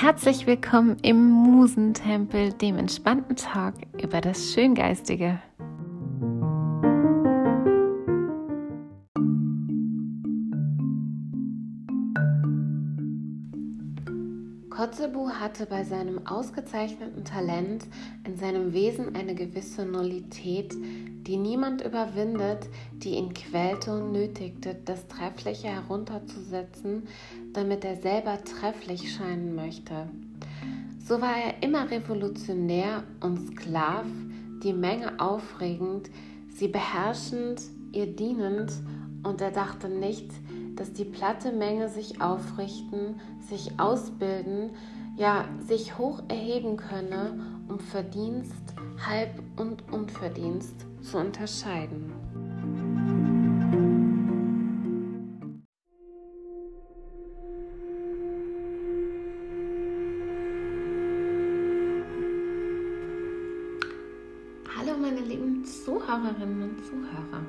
Herzlich willkommen im Musentempel, dem entspannten Talk über das Schöngeistige. Kotzebue hatte bei seinem ausgezeichneten Talent in seinem Wesen eine gewisse Nullität, die niemand überwindet, die ihn quälte und nötigte, das Treffliche herunterzusetzen, damit er selber trefflich scheinen möchte. So war er immer revolutionär und Sklav, die Menge aufregend, sie beherrschend, ihr dienend, und er dachte nicht, dass die platte Menge sich aufrichten, sich ausbilden, ja sich hoch erheben könne, um Verdienst, Halb- und Unverdienst zu unterscheiden. Zuhörer.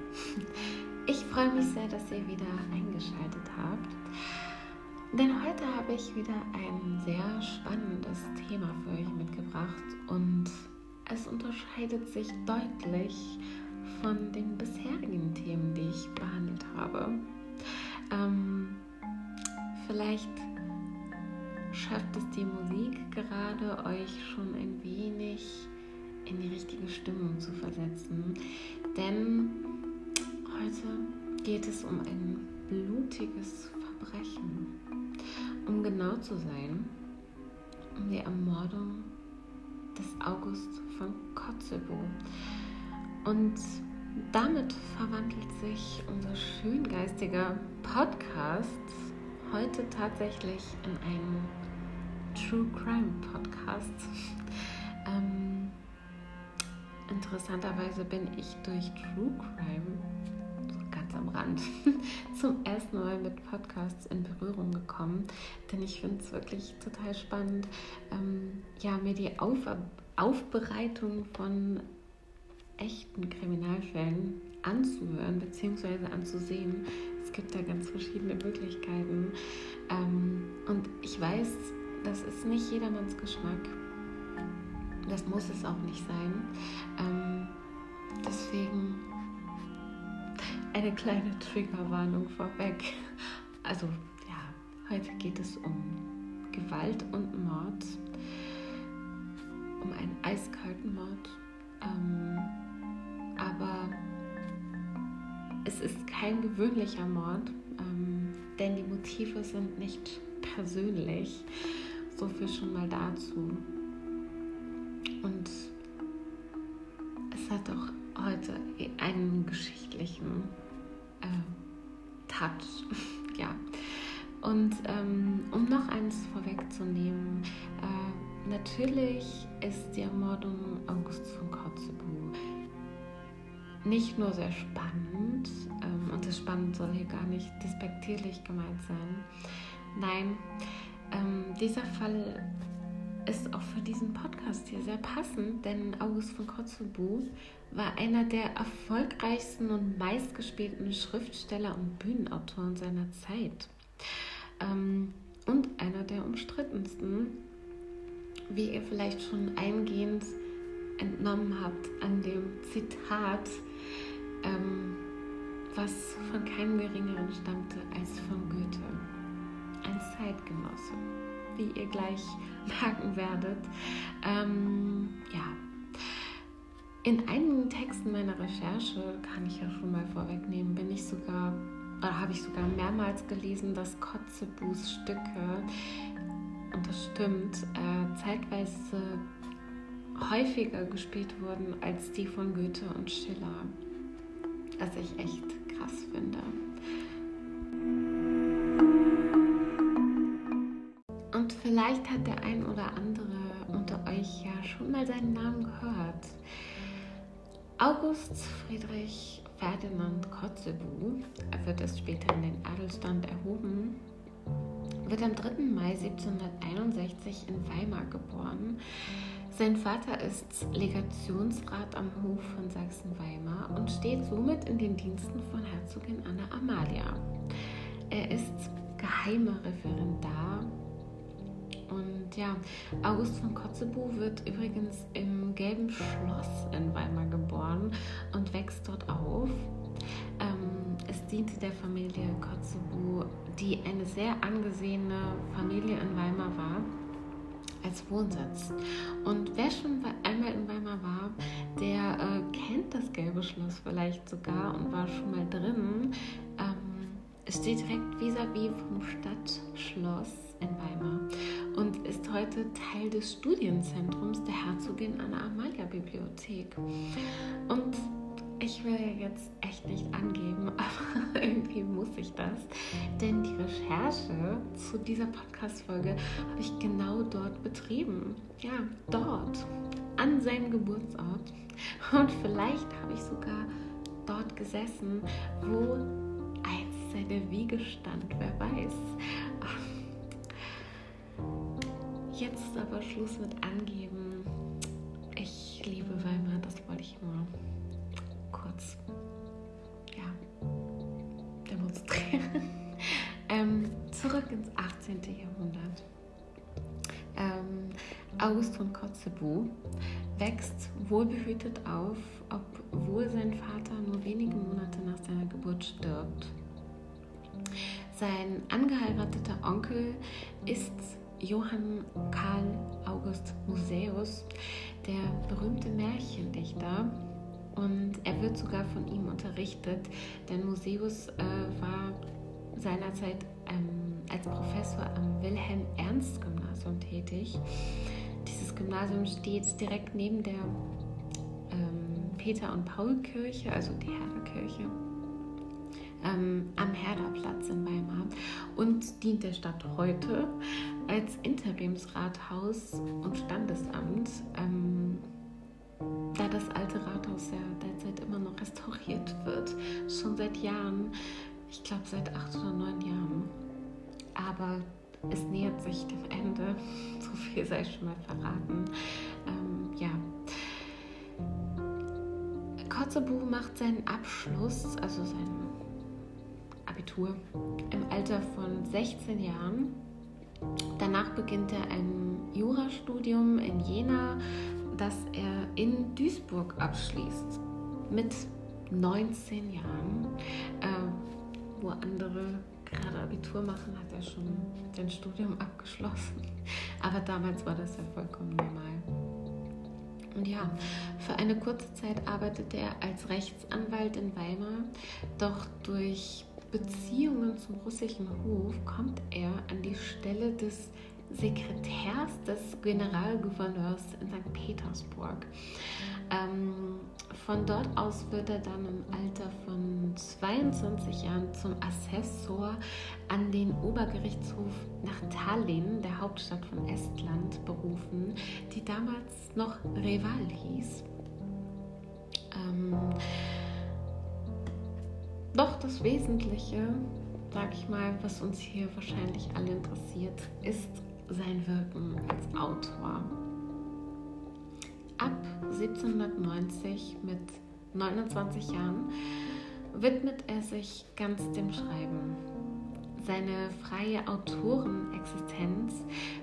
Ich freue mich sehr, dass ihr wieder eingeschaltet habt. Denn heute habe ich wieder ein sehr spannendes Thema für euch mitgebracht und es unterscheidet sich deutlich von den bisherigen Themen, die ich behandelt habe. Ähm, vielleicht schafft es die Musik gerade, euch schon ein wenig in die richtige Stimmung zu versetzen. Denn Heute geht es um ein blutiges Verbrechen. Um genau zu sein, um die Ermordung des August von Kotzebue. Und damit verwandelt sich unser schöngeistiger Podcast heute tatsächlich in einen True Crime Podcast. ähm, interessanterweise bin ich durch True Crime am Rand zum ersten Mal mit Podcasts in Berührung gekommen, denn ich finde es wirklich total spannend, ähm, ja, mir die Auf Aufbereitung von echten Kriminalfällen anzuhören bzw. anzusehen. Es gibt da ganz verschiedene Möglichkeiten ähm, und ich weiß, das ist nicht jedermanns Geschmack. Das muss es auch nicht sein. Ähm, deswegen eine kleine Triggerwarnung vorweg. Also ja, heute geht es um Gewalt und Mord, um einen eiskalten Mord. Ähm, aber es ist kein gewöhnlicher Mord, ähm, denn die Motive sind nicht persönlich. So viel schon mal dazu. Und es hat auch heute einen geschichtlichen äh, Touch. ja. Und ähm, um noch eins vorwegzunehmen, äh, natürlich ist die Ermordung August von Kotzebue nicht nur sehr spannend, ähm, und das Spannend soll hier gar nicht despektierlich gemeint sein. Nein, ähm, dieser Fall ist auch für diesen Podcast hier sehr passend, denn August von Kotzebue war einer der erfolgreichsten und meistgespielten Schriftsteller und Bühnenautoren seiner Zeit. Ähm, und einer der umstrittensten, wie ihr vielleicht schon eingehend entnommen habt an dem Zitat, ähm, was von keinem geringeren stammte als von Goethe, ein Zeitgenosse, wie ihr gleich merken werdet. Ähm, ja, in einigen Texten meiner Recherche, kann ich ja schon mal vorwegnehmen, bin ich sogar, oder habe ich sogar mehrmals gelesen, dass Kotzebues Stücke, und das stimmt, äh, zeitweise häufiger gespielt wurden als die von Goethe und Schiller. Was ich echt krass finde. Vielleicht hat der ein oder andere unter euch ja schon mal seinen Namen gehört. August Friedrich Ferdinand Kotzebue, er wird erst später in den Adelstand erhoben, wird am 3. Mai 1761 in Weimar geboren. Sein Vater ist Legationsrat am Hof von Sachsen-Weimar und steht somit in den Diensten von Herzogin Anna Amalia. Er ist geheimer Referendar und ja, August von Kotzebue wird übrigens im Gelben Schloss in Weimar geboren und wächst dort auf. Ähm, es diente der Familie Kotzebue, die eine sehr angesehene Familie in Weimar war als Wohnsitz. Und wer schon einmal in Weimar war, der äh, kennt das Gelbe Schloss vielleicht sogar und war schon mal drin. Ähm, steht direkt vis-à-vis -vis vom Stadtschloss in Weimar und ist heute Teil des Studienzentrums der Herzogin Anna Amalia Bibliothek. Und ich will ja jetzt echt nicht angeben, aber irgendwie muss ich das. Denn die Recherche zu dieser Podcast-Folge habe ich genau dort betrieben. Ja, dort, an seinem Geburtsort. Und vielleicht habe ich sogar dort gesessen, wo einst seine Wiege stand, wer weiß. Jetzt aber Schluss mit Angeben. Ich liebe Weimar, das wollte ich nur kurz ja, demonstrieren. ähm, zurück ins 18. Jahrhundert. Ähm, August von Kotzebue wächst wohlbehütet auf, obwohl sein Vater nur wenige Monate nach seiner Geburt stirbt. Sein angeheirateter Onkel ist Johann Karl August Musäus, der berühmte Märchendichter, und er wird sogar von ihm unterrichtet, denn Museus äh, war seinerzeit ähm, als Professor am Wilhelm-Ernst-Gymnasium tätig. Dieses Gymnasium steht direkt neben der ähm, Peter- und Paul-Kirche, also die Herderkirche, ähm, am Herderplatz in Weimar und dient der Stadt heute als Interimsrathaus und Standesamt. Ähm, da das alte Rathaus ja derzeit immer noch restauriert wird, schon seit Jahren, ich glaube seit acht oder neun Jahren. Aber es nähert sich dem Ende, so viel sei schon mal verraten. Ähm, ja. Kotzebue macht seinen Abschluss, also sein Abitur, im Alter von 16 Jahren. Danach beginnt er ein Jurastudium in Jena, das er in Duisburg abschließt mit 19 Jahren. Äh, wo andere gerade Abitur machen, hat er schon sein Studium abgeschlossen. Aber damals war das ja vollkommen normal. Und ja, für eine kurze Zeit arbeitete er als Rechtsanwalt in Weimar, doch durch Beziehungen zum russischen Hof kommt er an die Stelle des Sekretärs des Generalgouverneurs in St. Petersburg. Ähm, von dort aus wird er dann im Alter von 22 Jahren zum Assessor an den Obergerichtshof nach Tallinn, der Hauptstadt von Estland, berufen, die damals noch Reval hieß. Ähm, doch das Wesentliche, sag ich mal, was uns hier wahrscheinlich alle interessiert, ist sein Wirken als Autor. Ab 1790 mit 29 Jahren widmet er sich ganz dem Schreiben. Seine freie Autorenexistenz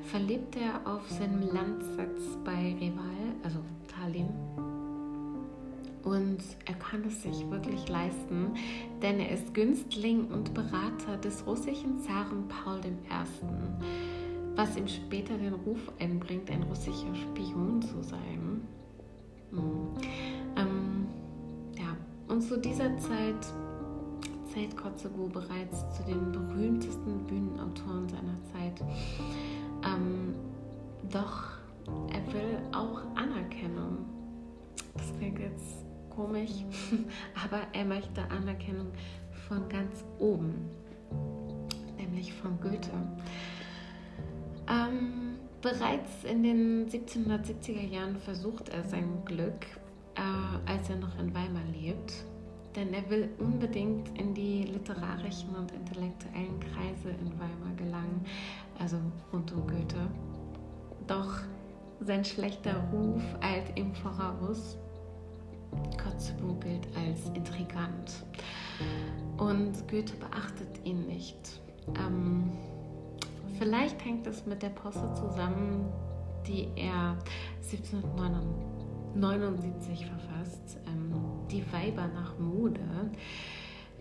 verlebt er auf seinem Landsitz bei Reval, also Tallinn. Und er kann es sich wirklich leisten, denn er ist Günstling und Berater des russischen Zaren Paul I was ihm später den Ruf einbringt, ein russischer Spion zu sein. Mhm. Ähm, ja, und zu dieser Zeit zählt Kotzebue bereits zu den berühmtesten Bühnenautoren seiner Zeit. Ähm, doch er will auch Anerkennung. Das klingt jetzt komisch, aber er möchte Anerkennung von ganz oben, nämlich von Goethe. Ähm, bereits in den 1770er Jahren versucht er sein Glück, äh, als er noch in Weimar lebt, denn er will unbedingt in die literarischen und intellektuellen Kreise in Weimar gelangen, also rund um Goethe. Doch sein schlechter Ruf eilt ihm voraus. Kotzebue gilt als intrigant und Goethe beachtet ihn nicht. Ähm, vielleicht hängt es mit der Posse zusammen, die er 1779 verfasst, ähm, Die Weiber nach Mode,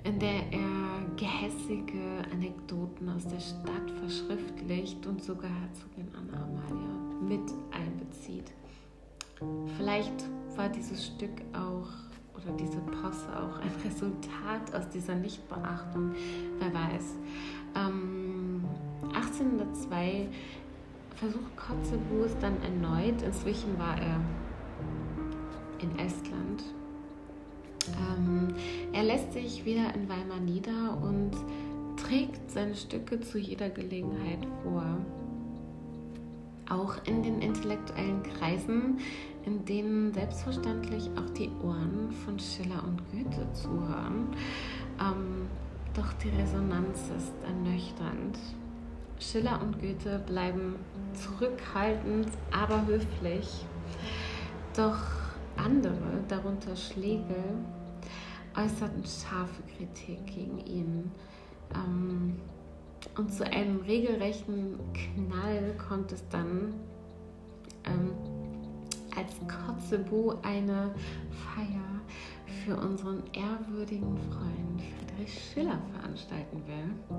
in der er gehässige Anekdoten aus der Stadt verschriftlicht und sogar Herzogin Anna Amalia mit einbezieht. Vielleicht war dieses Stück auch oder diese Posse auch ein Resultat aus dieser Nichtbeachtung, wer weiß. Ähm, 1802 versucht Kotzebue es dann erneut. Inzwischen war er in Estland. Ähm, er lässt sich wieder in Weimar nieder und trägt seine Stücke zu jeder Gelegenheit vor. Auch in den intellektuellen Kreisen, in denen selbstverständlich auch die Ohren von Schiller und Goethe zuhören. Ähm, doch die Resonanz ist ernüchternd. Schiller und Goethe bleiben zurückhaltend, aber höflich. Doch andere, darunter Schlegel, äußerten scharfe Kritik gegen ihn. Ähm, und zu einem regelrechten Knall kommt es dann, ähm, als Kotzebue eine Feier für unseren ehrwürdigen Freund Friedrich Schiller veranstalten will.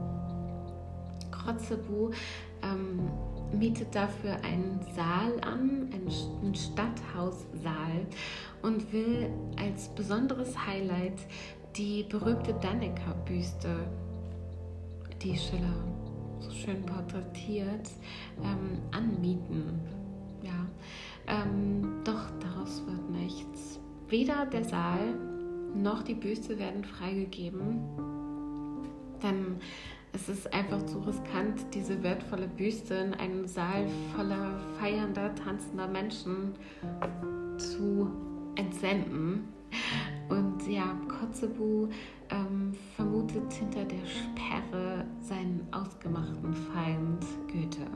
Kotzebue ähm, mietet dafür einen Saal an, einen Stadthaussaal und will als besonderes Highlight die berühmte Dannecker-Büste, die Schiller so schön porträtiert, ähm, anmieten. Ja, ähm, doch daraus wird nichts. Weder der Saal noch die Büste werden freigegeben, denn es ist einfach zu riskant, diese wertvolle Büste in einem Saal voller feiernder, tanzender Menschen zu entsenden. Und ja, Kotzebue ähm, vermutet hinter der Sperre seinen ausgemachten Feind Goethe.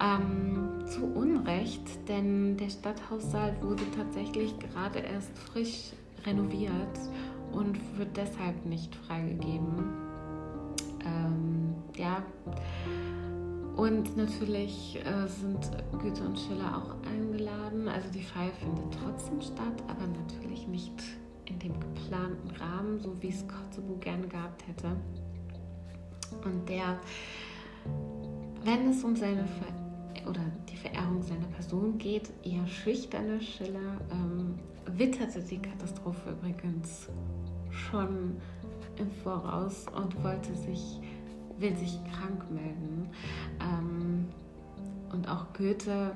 Ähm, zu Unrecht, denn der Stadthaussaal wurde tatsächlich gerade erst frisch renoviert und wird deshalb nicht freigegeben. Ähm, ja. Und natürlich äh, sind Goethe und Schiller auch eingeladen. Also die Feier findet trotzdem statt, aber natürlich nicht in dem geplanten Rahmen, so wie es Kotzebue gerne gehabt hätte. Und der, wenn es um seine Ver oder die Verehrung seiner Person geht, eher schüchterne Schiller ähm, witterte die Katastrophe übrigens schon im Voraus und wollte sich, will sich krank melden. Ähm, und auch Goethe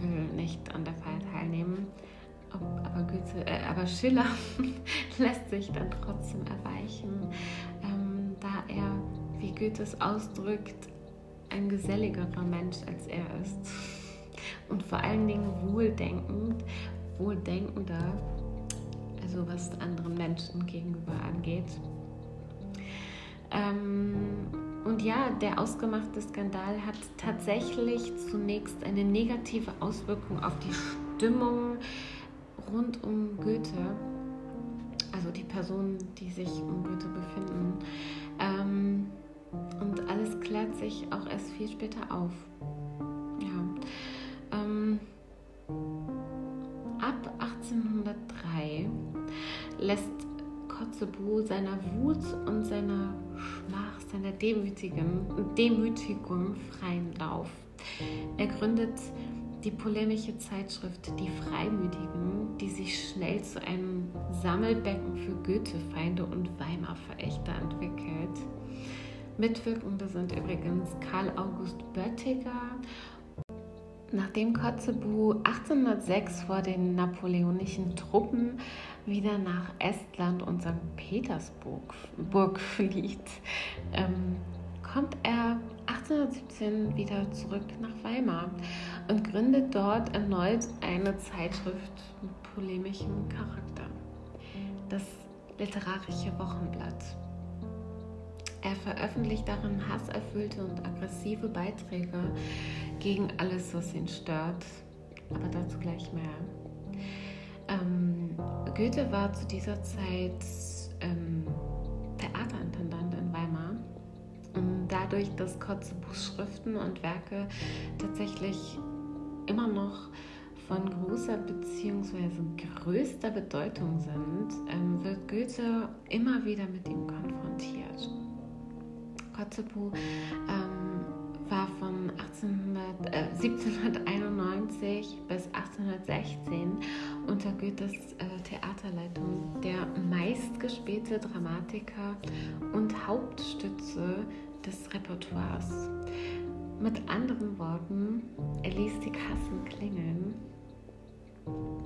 will nicht an der Feier teilnehmen. Aber, Goethe, äh, aber Schiller lässt sich dann trotzdem erweichen, ähm, da er, wie Goethe es ausdrückt, ein geselligerer Mensch als er ist. Und vor allen Dingen wohldenkend, wohldenkender, also was anderen Menschen gegenüber angeht. Ähm, und ja, der ausgemachte Skandal hat tatsächlich zunächst eine negative Auswirkung auf die Stimmung rund um Goethe, also die Personen, die sich um Goethe befinden. Ähm, und alles klärt sich auch erst viel später auf. Ja. Ähm, ab 1803 lässt Kotzebue seiner Wut und seiner Schmach, seiner Demütigung, Demütigung freien Lauf. Er gründet die polemische Zeitschrift Die Freimütigen, die sich schnell zu einem Sammelbecken für Goethe-Feinde und Weimar-Verächter entwickelt. Mitwirkende sind übrigens Karl August Böttiger Nachdem Kotzebue 1806 vor den napoleonischen Truppen wieder nach Estland und St. Petersburg fliegt, ähm, kommt er 1817 wieder zurück nach Weimar und gründet dort erneut eine Zeitschrift mit polemischem Charakter, das Literarische Wochenblatt. Er veröffentlicht darin hasserfüllte und aggressive Beiträge gegen alles, was ihn stört, aber dazu gleich mehr. Ähm, Goethe war zu dieser Zeit ähm, Theaterintendant in Weimar und da dadurch, dass Kotzebues Schriften und Werke tatsächlich immer noch von großer bzw. größter Bedeutung sind, ähm, wird Goethe immer wieder mit ihm konfrontiert. Kotzebue ähm, war von 1800, äh, 1791 bis 1816 unter Goethes äh, Theaterleitung der meistgespielte Dramatiker und Hauptstütze des Repertoires. Mit anderen Worten, er ließ die Kassen klingeln,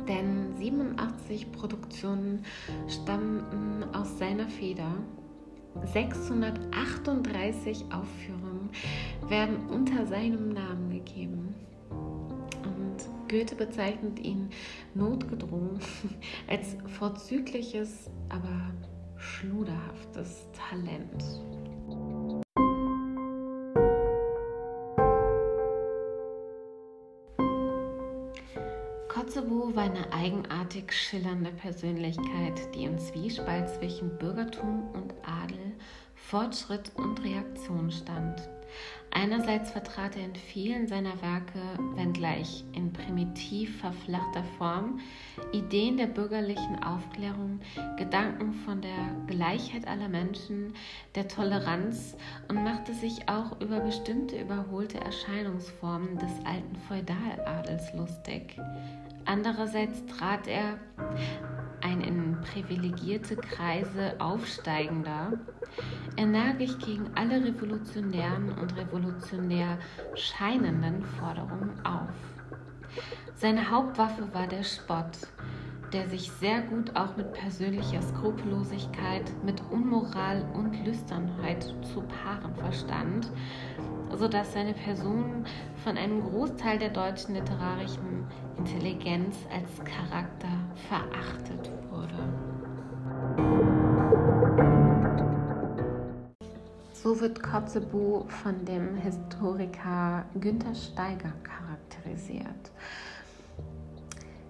denn 87 Produktionen stammten aus seiner Feder 638 Aufführungen werden unter seinem Namen gegeben. Und Goethe bezeichnet ihn notgedrungen als vorzügliches, aber schluderhaftes Talent. War eine eigenartig schillernde Persönlichkeit, die im Zwiespalt zwischen Bürgertum und Adel Fortschritt und Reaktion stand. Einerseits vertrat er in vielen seiner Werke, wenngleich in primitiv verflachter Form, Ideen der bürgerlichen Aufklärung, Gedanken von der Gleichheit aller Menschen, der Toleranz und machte sich auch über bestimmte überholte Erscheinungsformen des alten Feudaladels lustig. Andererseits trat er ein in privilegierte Kreise aufsteigender, energisch gegen alle revolutionären und revolutionär scheinenden Forderungen auf. Seine Hauptwaffe war der Spott, der sich sehr gut auch mit persönlicher Skrupellosigkeit, mit Unmoral und Lüsternheit zu paaren verstand, sodass seine Person von einem Großteil der deutschen literarischen Intelligenz als Charakter verachtet wurde. So wird Kotzebue von dem Historiker Günther Steiger charakterisiert.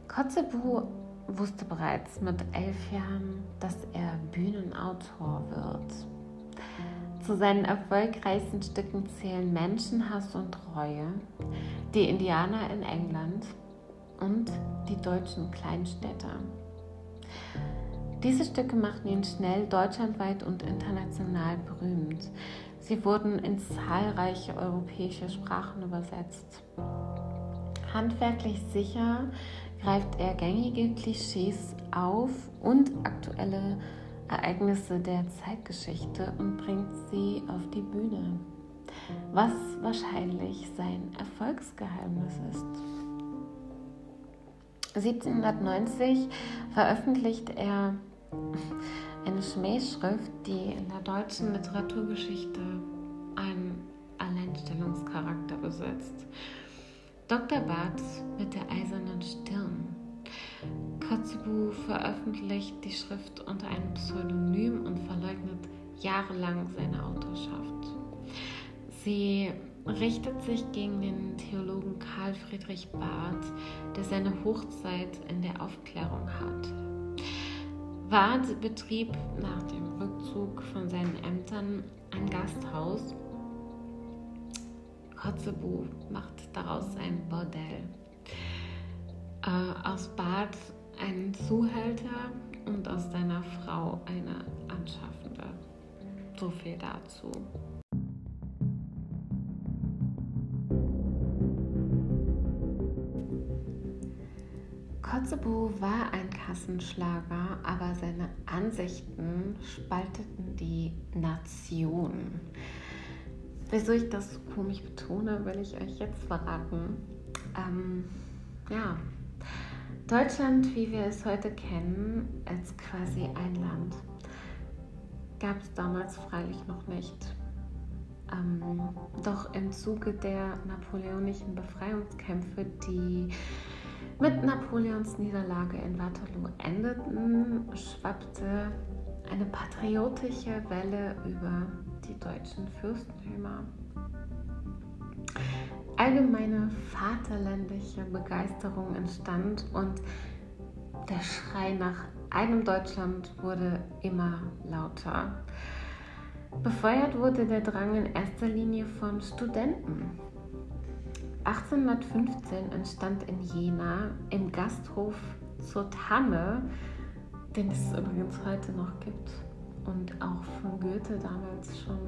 Kotzebue wusste bereits mit elf Jahren, dass er Bühnenautor wird. Zu seinen erfolgreichsten Stücken zählen Menschenhass und Treue, die Indianer in England und die deutschen Kleinstädter. Diese Stücke machten ihn schnell deutschlandweit und international berühmt. Sie wurden in zahlreiche europäische Sprachen übersetzt. Handwerklich sicher greift er gängige Klischees auf und aktuelle Ereignisse der Zeitgeschichte und bringt sie auf die Bühne, was wahrscheinlich sein Erfolgsgeheimnis ist. 1790 veröffentlicht er eine Schmähschrift, die in der deutschen Literaturgeschichte einen Alleinstellungscharakter besitzt. Dr. Barth mit der eisernen Stirn. Kotzebue veröffentlicht die Schrift unter einem Pseudonym und verleugnet jahrelang seine Autorschaft. Sie richtet sich gegen den Theologen Karl Friedrich Barth, der seine Hochzeit in der Aufklärung hat. Barth betrieb nach dem Rückzug von seinen Ämtern ein Gasthaus Kotzebue macht daraus ein Bordell. Äh, aus Bad einen Zuhälter und aus deiner Frau eine Anschaffende. So viel dazu. Kotzebue war ein Kassenschlager, aber seine Ansichten spalteten die Nation. Wieso ich das komisch betone, will ich euch jetzt verraten. Ähm, ja, Deutschland, wie wir es heute kennen, als quasi ein Land, gab es damals freilich noch nicht. Ähm, doch im Zuge der napoleonischen Befreiungskämpfe, die mit Napoleons Niederlage in Waterloo endeten, schwappte eine patriotische Welle über die deutschen Fürstentümer. Allgemeine vaterländische Begeisterung entstand und der Schrei nach einem Deutschland wurde immer lauter. Befeuert wurde der Drang in erster Linie von Studenten. 1815 entstand in Jena im Gasthof zur Tanne, den es übrigens heute noch gibt und auch von Goethe damals schon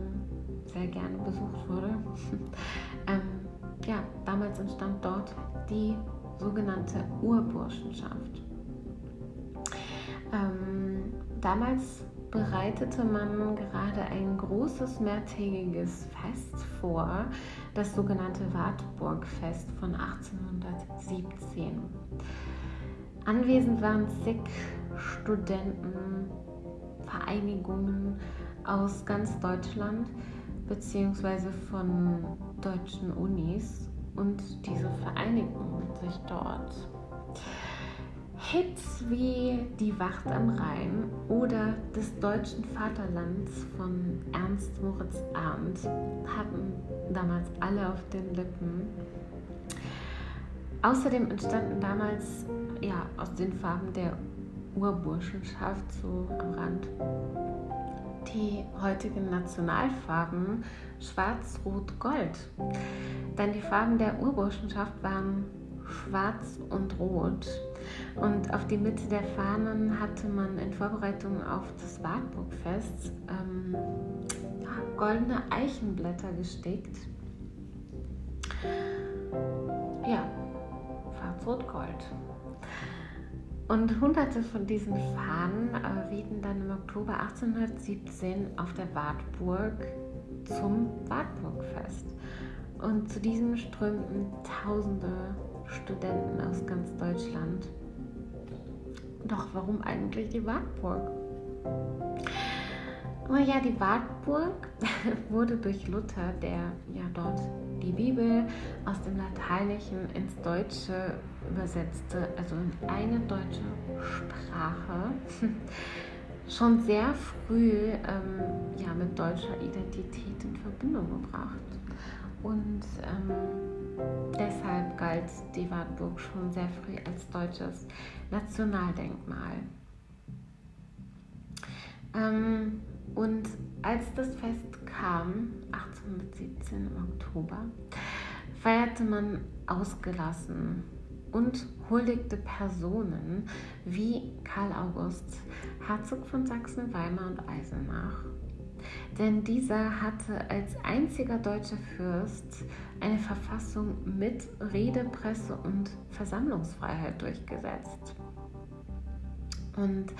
sehr gerne besucht wurde. ähm, ja, damals entstand dort die sogenannte Urburschenschaft. Ähm, damals bereitete man gerade ein großes mehrtägiges Fest vor, das sogenannte Wartburgfest von 1817. Anwesend waren zig Studenten, Vereinigungen aus ganz Deutschland beziehungsweise von deutschen Unis und diese vereinigen sich dort. Hits wie Die Wacht am Rhein oder des deutschen Vaterlands von Ernst Moritz Arndt hatten damals alle auf den Lippen. Außerdem entstanden damals ja, aus den Farben der Urburschenschaft so am Rand die heutigen Nationalfarben Schwarz, Rot, Gold. Denn die Farben der Urburschenschaft waren Schwarz und Rot. Und auf die Mitte der Fahnen hatte man in Vorbereitung auf das Wartburgfest ähm, goldene Eichenblätter gestickt. Ja, Schwarz, Rot, Gold. Und hunderte von diesen Fahnen äh, wehten dann im Oktober 1817 auf der Wartburg zum Wartburgfest. Und zu diesem strömten tausende Studenten aus ganz Deutschland. Doch warum eigentlich die Wartburg? Oh ja, die Wartburg wurde durch Luther, der ja dort die Bibel aus dem Lateinischen ins Deutsche übersetzte, also in eine deutsche Sprache, schon sehr früh ähm, ja, mit deutscher Identität in Verbindung gebracht. Und ähm, deshalb galt die Wartburg schon sehr früh als deutsches Nationaldenkmal. Ähm, und als das Fest kam, 1817 im Oktober, feierte man ausgelassen und huldigte Personen wie Karl August, Herzog von Sachsen, Weimar und Eisenach. Denn dieser hatte als einziger deutscher Fürst eine Verfassung mit Rede, Presse und Versammlungsfreiheit durchgesetzt. Und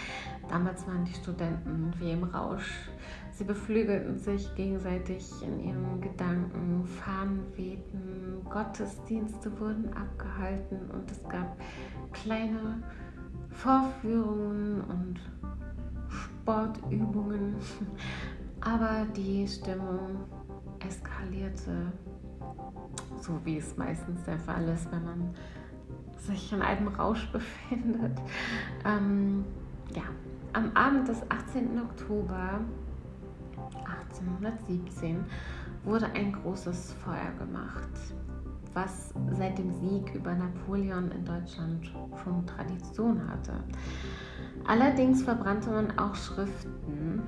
damals waren die Studenten wie im Rausch. Sie beflügelten sich gegenseitig in ihren Gedanken, Fahnen wehten, Gottesdienste wurden abgehalten und es gab kleine Vorführungen und Sportübungen. Aber die Stimmung eskalierte, so wie es meistens der Fall ist, wenn man sich in einem Rausch befindet. Ähm, ja, am Abend des 18. Oktober 1817 wurde ein großes Feuer gemacht, was seit dem Sieg über Napoleon in Deutschland schon Tradition hatte. Allerdings verbrannte man auch Schriften,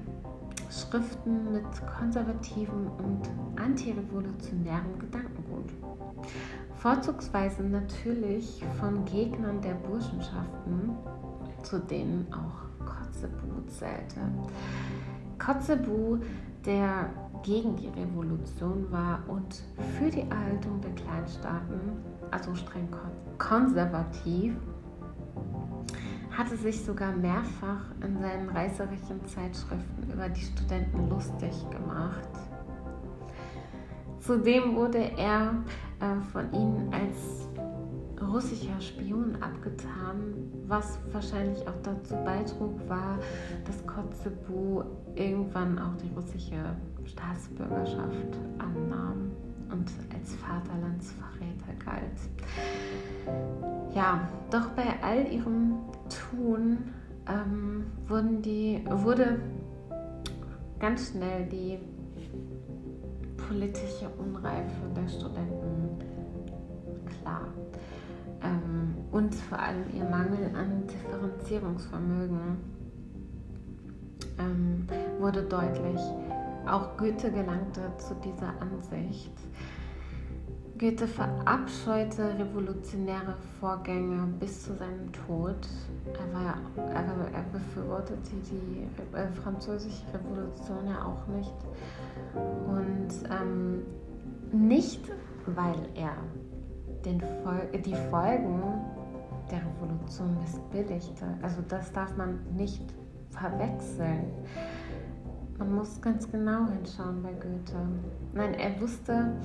Schriften mit konservativem und antirevolutionärem Gedankengut. Vorzugsweise natürlich von Gegnern der Burschenschaften, zu denen auch Kotzebue zählte. Kotzebue, der gegen die Revolution war und für die Erhaltung der Kleinstaaten, also streng konservativ, hatte sich sogar mehrfach in seinen reißerischen Zeitschriften über die Studenten lustig gemacht. Zudem wurde er äh, von ihnen als russischer Spion abgetan, was wahrscheinlich auch dazu beitrug, war, dass Kotzebue irgendwann auch die russische Staatsbürgerschaft annahm und als Vaterlandsverräter galt. Ja, doch bei all ihrem Tun ähm, wurden die, wurde ganz schnell die politische Unreife der Studenten klar. Ähm, und vor allem ihr Mangel an Differenzierungsvermögen ähm, wurde deutlich. Auch Goethe gelangte zu dieser Ansicht. Goethe verabscheute revolutionäre Vorgänge bis zu seinem Tod. Er, war, er, er befürwortete die äh, französische Revolution ja auch nicht. Und ähm, nicht, weil er den Fol die Folgen der Revolution missbilligte. Also das darf man nicht verwechseln. Man muss ganz genau hinschauen bei Goethe. Nein, er wusste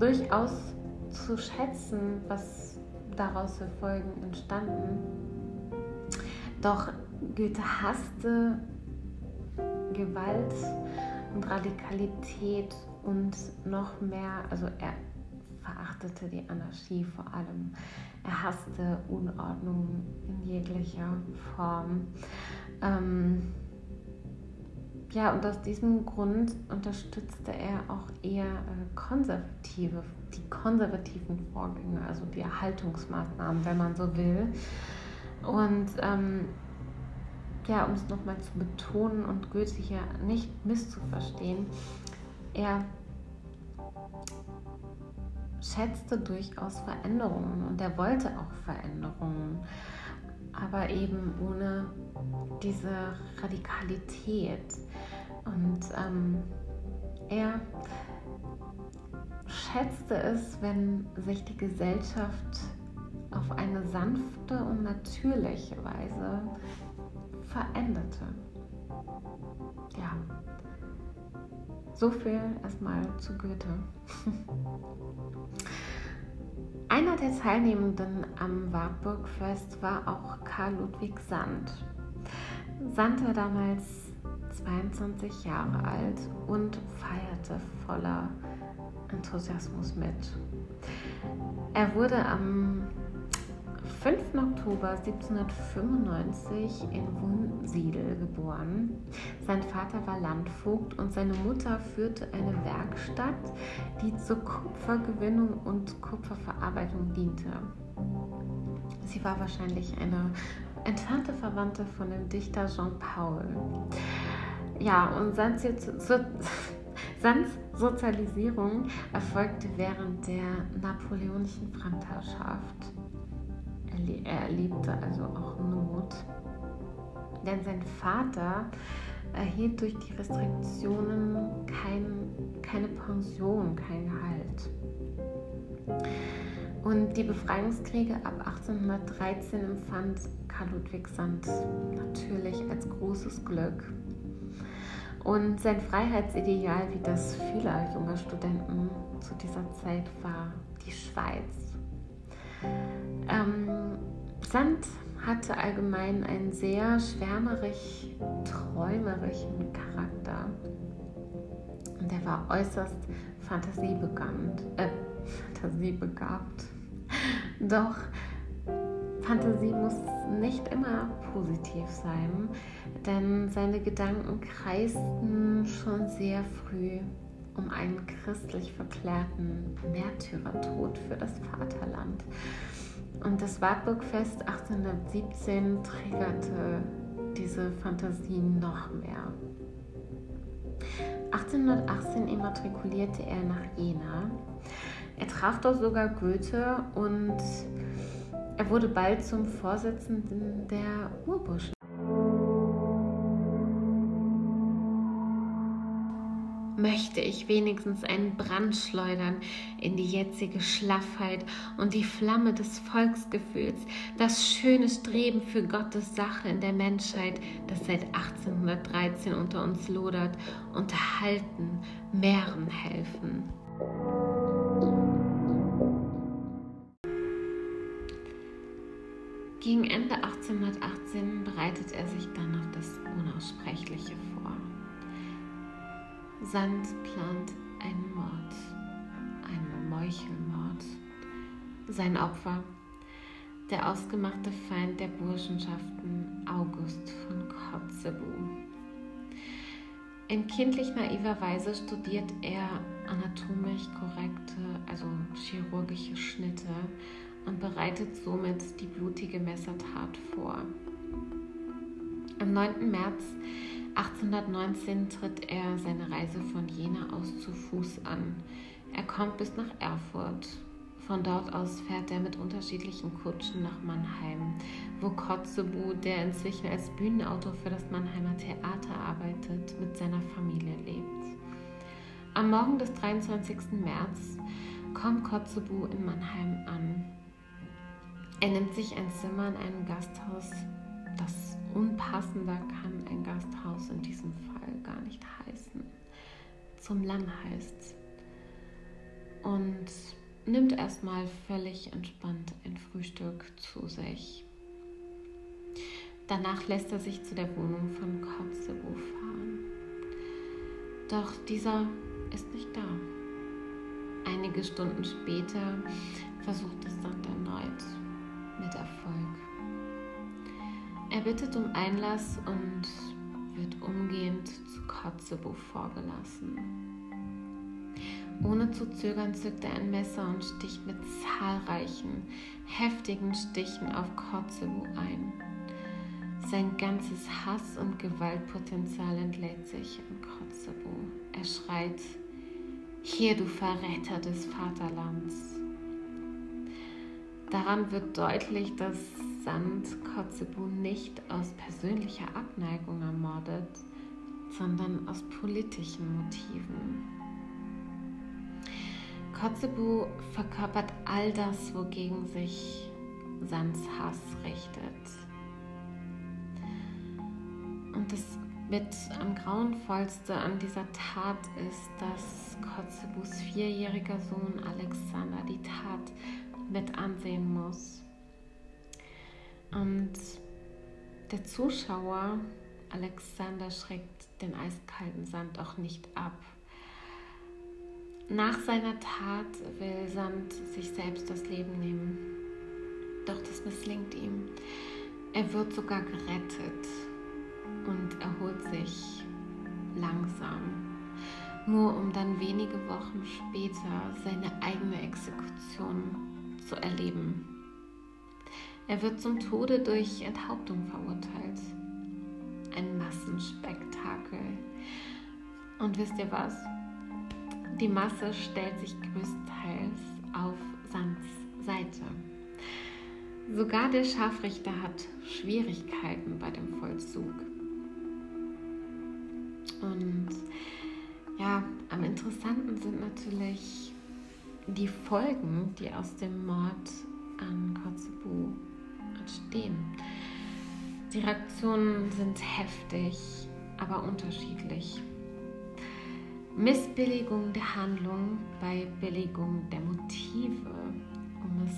durchaus zu schätzen, was daraus für Folgen entstanden. Doch Goethe hasste Gewalt und Radikalität und noch mehr, also er verachtete die Anarchie vor allem. Er hasste Unordnung in jeglicher Form. Ähm, ja, und aus diesem Grund unterstützte er auch eher äh, konservative, die konservativen Vorgänge, also die Erhaltungsmaßnahmen, wenn man so will. Und ähm, ja, um es nochmal zu betonen und Goethe hier nicht misszuverstehen, er schätzte durchaus Veränderungen und er wollte auch Veränderungen, aber eben ohne diese Radikalität. Und ähm, er schätzte es, wenn sich die Gesellschaft auf eine sanfte und natürliche Weise veränderte. Ja, so viel erstmal zu Goethe. Einer der Teilnehmenden am Wartburgfest war auch Karl Ludwig Sand. Sand war damals 22 Jahre alt und feierte voller Enthusiasmus mit. Er wurde am 5. Oktober 1795 in Wunsiedel geboren. Sein Vater war Landvogt und seine Mutter führte eine Werkstatt, die zur Kupfergewinnung und Kupferverarbeitung diente. Sie war wahrscheinlich eine entfernte Verwandte von dem Dichter Jean Paul. Ja, und Sands Sozialisierung erfolgte während der napoleonischen Fremdherrschaft. Er erlebte also auch Not, denn sein Vater erhielt durch die Restriktionen kein, keine Pension, kein Gehalt. Und die Befreiungskriege ab 1813 empfand Karl Ludwig Sand natürlich als großes Glück. Und sein Freiheitsideal, wie das vieler junger Studenten zu dieser Zeit war, die Schweiz. Ähm, Sand hatte allgemein einen sehr schwärmerisch, träumerischen Charakter. Und er war äußerst fantasiebegabt. Äh, fantasiebegabt. Doch Fantasie muss nicht immer positiv sein, denn seine Gedanken kreisten schon sehr früh um einen christlich verklärten Märtyrertod für das Vaterland. Und das Wartburgfest 1817 triggerte diese Fantasien noch mehr. 1818 immatrikulierte er nach Jena. Er traf dort sogar Goethe und er wurde bald zum Vorsitzenden der Urburschen. Möchte ich wenigstens einen Brand schleudern in die jetzige Schlaffheit und die Flamme des Volksgefühls, das schöne Streben für Gottes Sache in der Menschheit, das seit 1813 unter uns lodert, unterhalten, mehren helfen. Gegen Ende 1818 bereitet er sich dann auf das Unaussprechliche vor. Sand plant einen Mord, einen Meuchelmord. Sein Opfer, der ausgemachte Feind der Burschenschaften August von Kotzebue. In kindlich naiver Weise studiert er anatomisch korrekte, also chirurgische Schnitte und bereitet somit die blutige Messertat vor. Am 9. März 1819 tritt er seine Reise von Jena aus zu Fuß an. Er kommt bis nach Erfurt. Von dort aus fährt er mit unterschiedlichen Kutschen nach Mannheim, wo Kotzebue, der inzwischen als Bühnenautor für das Mannheimer Theater arbeitet, mit seiner Familie lebt. Am Morgen des 23. März kommt Kotzebue in Mannheim an. Er nimmt sich ein Zimmer in einem Gasthaus, das unpassender kann ein Gasthaus in diesem Fall gar nicht heißen. Zum Lamm heißt und nimmt erstmal völlig entspannt ein Frühstück zu sich. Danach lässt er sich zu der Wohnung von Kotzebue fahren. Doch dieser ist nicht da. Einige Stunden später versucht es dann erneut mit Erfolg. Er bittet um Einlass und wird umgehend zu Kotzebue vorgelassen. Ohne zu zögern zückt er ein Messer und sticht mit zahlreichen, heftigen Stichen auf Kotzebue ein. Sein ganzes Hass- und Gewaltpotenzial entlädt sich in Kotzebue. Er schreit, hier du Verräter des Vaterlands. Daran wird deutlich, dass Sand Kotzebue nicht aus persönlicher Abneigung ermordet, sondern aus politischen Motiven. Kotzebue verkörpert all das, wogegen sich Sands Hass richtet. Und das mit am grauenvollste an dieser Tat ist, dass Kotzebues vierjähriger Sohn Alexander die Tat mit ansehen muss. Und der Zuschauer Alexander schreckt den eiskalten Sand auch nicht ab. Nach seiner Tat will Sand sich selbst das Leben nehmen. Doch das misslingt ihm. Er wird sogar gerettet und erholt sich langsam, nur um dann wenige Wochen später seine eigene Exekution zu erleben. Er wird zum Tode durch Enthauptung verurteilt. Ein Massenspektakel. Und wisst ihr was? Die Masse stellt sich größtenteils auf Sands Seite. Sogar der Scharfrichter hat Schwierigkeiten bei dem Vollzug. Und ja, am interessanten sind natürlich die Folgen, die aus dem Mord an Kotzebue entstehen. Die Reaktionen sind heftig, aber unterschiedlich. Missbilligung der Handlung bei Billigung der Motive, um es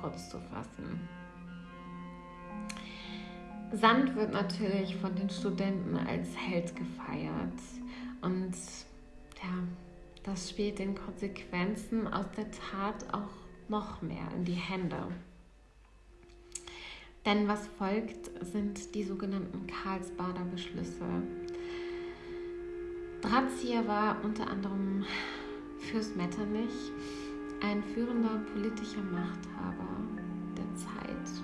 kurz zu fassen. Sand wird natürlich von den Studenten als Held gefeiert und ja, das spielt den Konsequenzen aus der Tat auch noch mehr in die Hände. Denn was folgt, sind die sogenannten Karlsbader Beschlüsse. Drahtzieher war unter anderem Fürst Metternich ein führender politischer Machthaber der Zeit.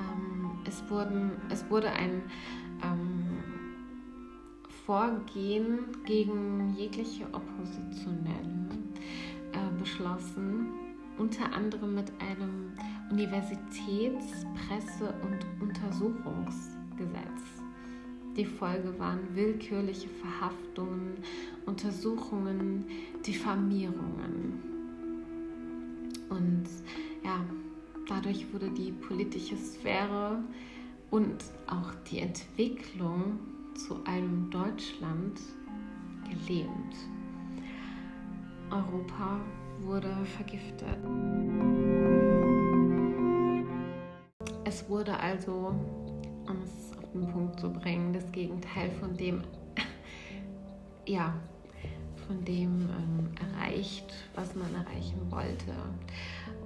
Ähm, es, wurden, es wurde ein ähm, Vorgehen gegen jegliche Oppositionelle äh, beschlossen, unter anderem mit einem Universitäts-, Presse- und Untersuchungsgesetz. Die Folge waren willkürliche Verhaftungen, Untersuchungen, Diffamierungen. Und ja, dadurch wurde die politische Sphäre und auch die Entwicklung zu einem Deutschland gelähmt. Europa wurde vergiftet. Wurde also, um es auf den Punkt zu bringen, das Gegenteil von dem, ja, von dem ähm, erreicht, was man erreichen wollte.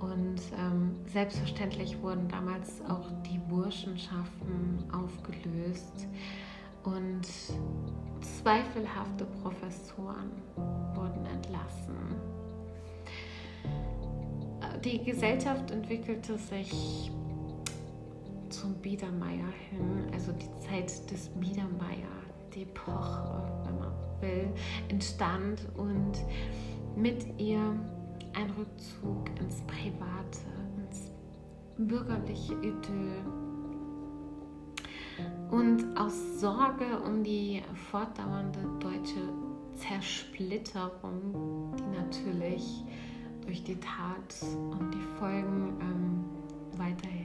Und ähm, selbstverständlich wurden damals auch die Burschenschaften aufgelöst und zweifelhafte Professoren wurden entlassen. Die Gesellschaft entwickelte sich Biedermeier hin, also die Zeit des Biedermeier, die Epoche, wenn man will, entstand und mit ihr ein Rückzug ins Private, ins bürgerliche Idyll. Und aus Sorge um die fortdauernde deutsche Zersplitterung, die natürlich durch die Tat und die Folgen ähm, weiterhin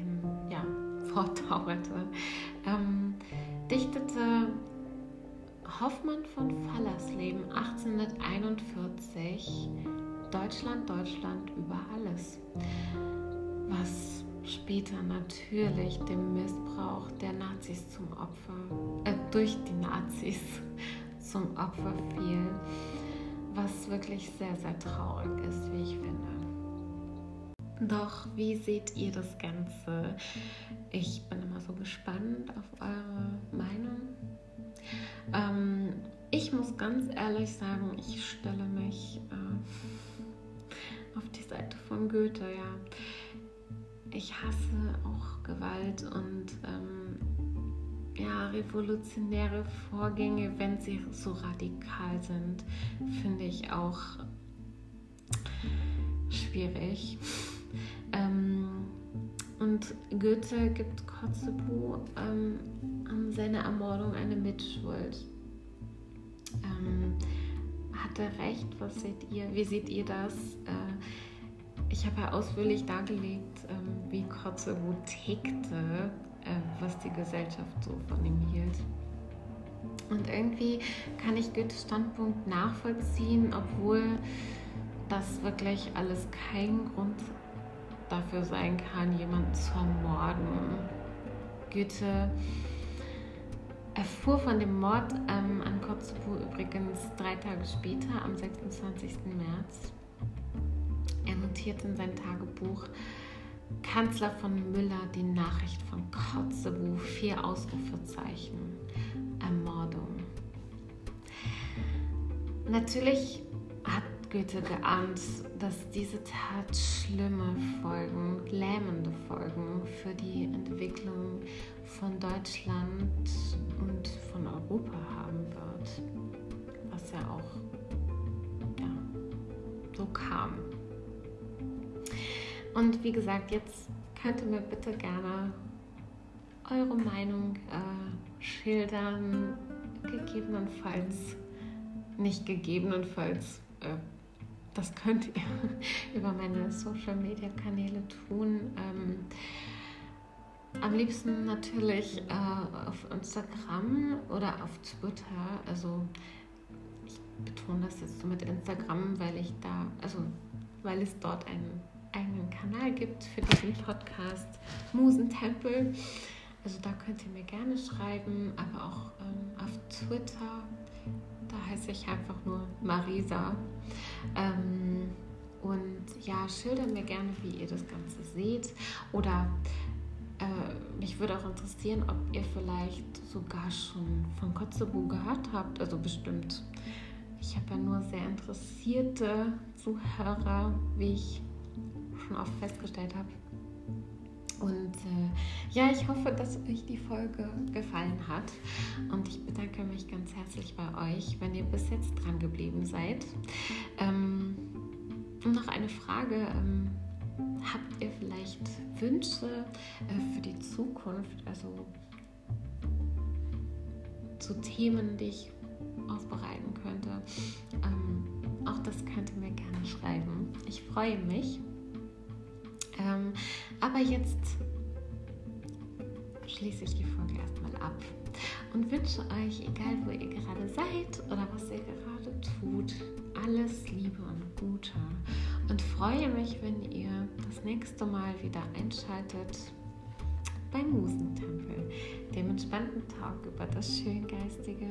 fortdauerte, ähm, dichtete Hoffmann von Fallersleben 1841 Deutschland, Deutschland über alles, was später natürlich dem Missbrauch der Nazis zum Opfer, äh, durch die Nazis zum Opfer fiel, was wirklich sehr, sehr traurig ist, wie ich finde. Doch wie seht ihr das Ganze? Ich bin immer so gespannt auf eure Meinung. Ähm, ich muss ganz ehrlich sagen, ich stelle mich äh, auf die Seite von Goethe, ja. Ich hasse auch Gewalt und ähm, ja, revolutionäre Vorgänge, wenn sie so radikal sind, finde ich auch schwierig. Ähm, und Goethe gibt Kotzebue ähm, an seiner Ermordung eine Mitschuld. Ähm, hat er recht? Was seht ihr? Wie seht ihr das? Äh, ich habe ja ausführlich dargelegt, ähm, wie Kotzebue tickte, äh, was die Gesellschaft so von ihm hielt. Und irgendwie kann ich Goethes Standpunkt nachvollziehen, obwohl das wirklich alles kein Grund dafür sein kann, jemanden zu ermorden. Goethe erfuhr von dem Mord ähm, an Kotzebue übrigens drei Tage später, am 26. März. Er notierte in sein Tagebuch, Kanzler von Müller die Nachricht von Kotzebue, vier Ausrufezeichen, Ermordung. Natürlich Goethe geahnt, dass diese Tat schlimme Folgen, lähmende Folgen für die Entwicklung von Deutschland und von Europa haben wird. Was ja auch ja, so kam. Und wie gesagt, jetzt könnt ihr mir bitte gerne eure Meinung äh, schildern, gegebenenfalls, nicht gegebenenfalls. Äh, das könnt ihr über meine Social Media Kanäle tun. Ähm, am liebsten natürlich äh, auf Instagram oder auf Twitter. Also ich betone das jetzt so mit Instagram, weil ich da, also weil es dort einen eigenen Kanal gibt für diesen Podcast Musentempel. Also da könnt ihr mir gerne schreiben, aber auch ähm, auf Twitter da heiße ich einfach nur Marisa. Ähm, und ja, schildert mir gerne, wie ihr das Ganze seht. Oder äh, mich würde auch interessieren, ob ihr vielleicht sogar schon von Kotzebue gehört habt. Also bestimmt. Ich habe ja nur sehr interessierte Zuhörer, wie ich schon oft festgestellt habe. Und äh, ja, ich hoffe, dass euch die Folge gefallen hat. Und ich bedanke mich ganz herzlich bei euch, wenn ihr bis jetzt dran geblieben seid. Ähm, noch eine Frage. Ähm, habt ihr vielleicht Wünsche äh, für die Zukunft? Also zu Themen, die ich aufbereiten könnte. Ähm, auch das könnt ihr mir gerne schreiben. Ich freue mich. Ähm, aber jetzt schließe ich die Folge erstmal ab und wünsche euch, egal wo ihr gerade seid oder was ihr gerade tut, alles Liebe und Gute. Und freue mich, wenn ihr das nächste Mal wieder einschaltet beim Musentempel, dem entspannten Talk über das Schöngeistige